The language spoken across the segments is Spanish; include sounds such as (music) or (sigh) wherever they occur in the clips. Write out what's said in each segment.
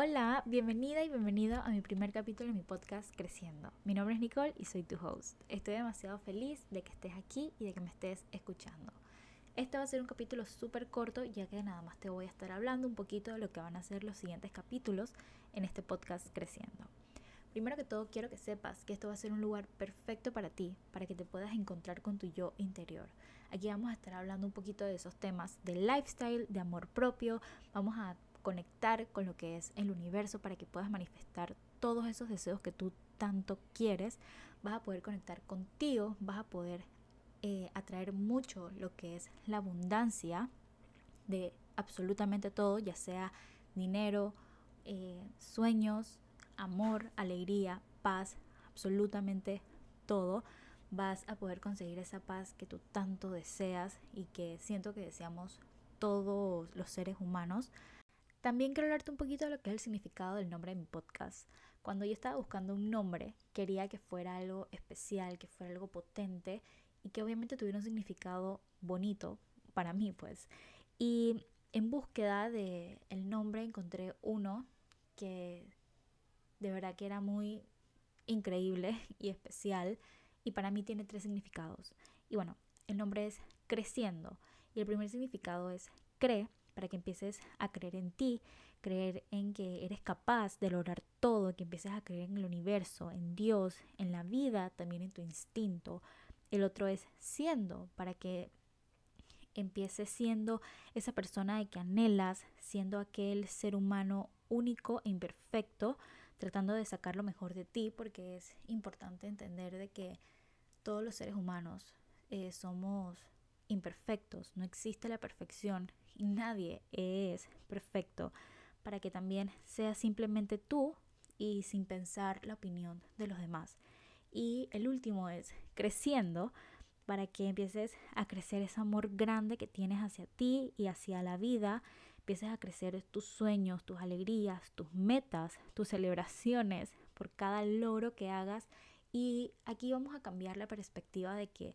Hola, bienvenida y bienvenido a mi primer capítulo de mi podcast Creciendo. Mi nombre es Nicole y soy tu host. Estoy demasiado feliz de que estés aquí y de que me estés escuchando. Este va a ser un capítulo súper corto ya que nada más te voy a estar hablando un poquito de lo que van a ser los siguientes capítulos en este podcast Creciendo. Primero que todo quiero que sepas que esto va a ser un lugar perfecto para ti, para que te puedas encontrar con tu yo interior. Aquí vamos a estar hablando un poquito de esos temas de lifestyle, de amor propio, vamos a conectar con lo que es el universo para que puedas manifestar todos esos deseos que tú tanto quieres, vas a poder conectar contigo, vas a poder eh, atraer mucho lo que es la abundancia de absolutamente todo, ya sea dinero, eh, sueños, amor, alegría, paz, absolutamente todo. Vas a poder conseguir esa paz que tú tanto deseas y que siento que deseamos todos los seres humanos. También quiero hablarte un poquito de lo que es el significado del nombre de mi podcast. Cuando yo estaba buscando un nombre, quería que fuera algo especial, que fuera algo potente y que obviamente tuviera un significado bonito para mí, pues. Y en búsqueda de el nombre encontré uno que de verdad que era muy increíble (laughs) y especial y para mí tiene tres significados. Y bueno, el nombre es Creciendo y el primer significado es cree para que empieces a creer en ti, creer en que eres capaz de lograr todo, que empieces a creer en el universo, en Dios, en la vida, también en tu instinto. El otro es siendo, para que empieces siendo esa persona de que anhelas, siendo aquel ser humano único e imperfecto, tratando de sacar lo mejor de ti, porque es importante entender de que todos los seres humanos eh, somos imperfectos, no existe la perfección y nadie es perfecto para que también seas simplemente tú y sin pensar la opinión de los demás. Y el último es creciendo para que empieces a crecer ese amor grande que tienes hacia ti y hacia la vida, empieces a crecer tus sueños, tus alegrías, tus metas, tus celebraciones por cada logro que hagas. Y aquí vamos a cambiar la perspectiva de que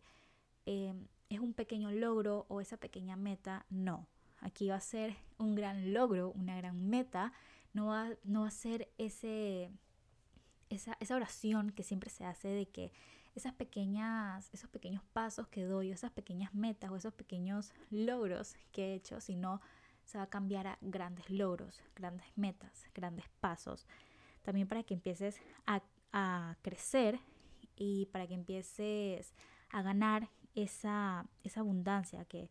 eh, es un pequeño logro o esa pequeña meta, no. Aquí va a ser un gran logro, una gran meta, no va, no va a ser ese, esa, esa oración que siempre se hace de que esas pequeñas, esos pequeños pasos que doy, esas pequeñas metas o esos pequeños logros que he hecho, sino se va a cambiar a grandes logros, grandes metas, grandes pasos. También para que empieces a, a crecer y para que empieces a ganar esa, esa abundancia, que,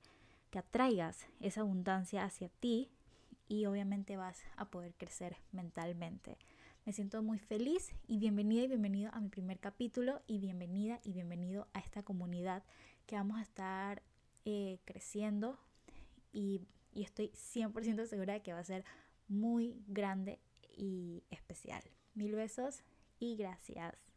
que atraigas esa abundancia hacia ti y obviamente vas a poder crecer mentalmente. Me siento muy feliz y bienvenida y bienvenido a mi primer capítulo y bienvenida y bienvenido a esta comunidad que vamos a estar eh, creciendo y, y estoy 100% segura de que va a ser muy grande y especial. Mil besos y gracias.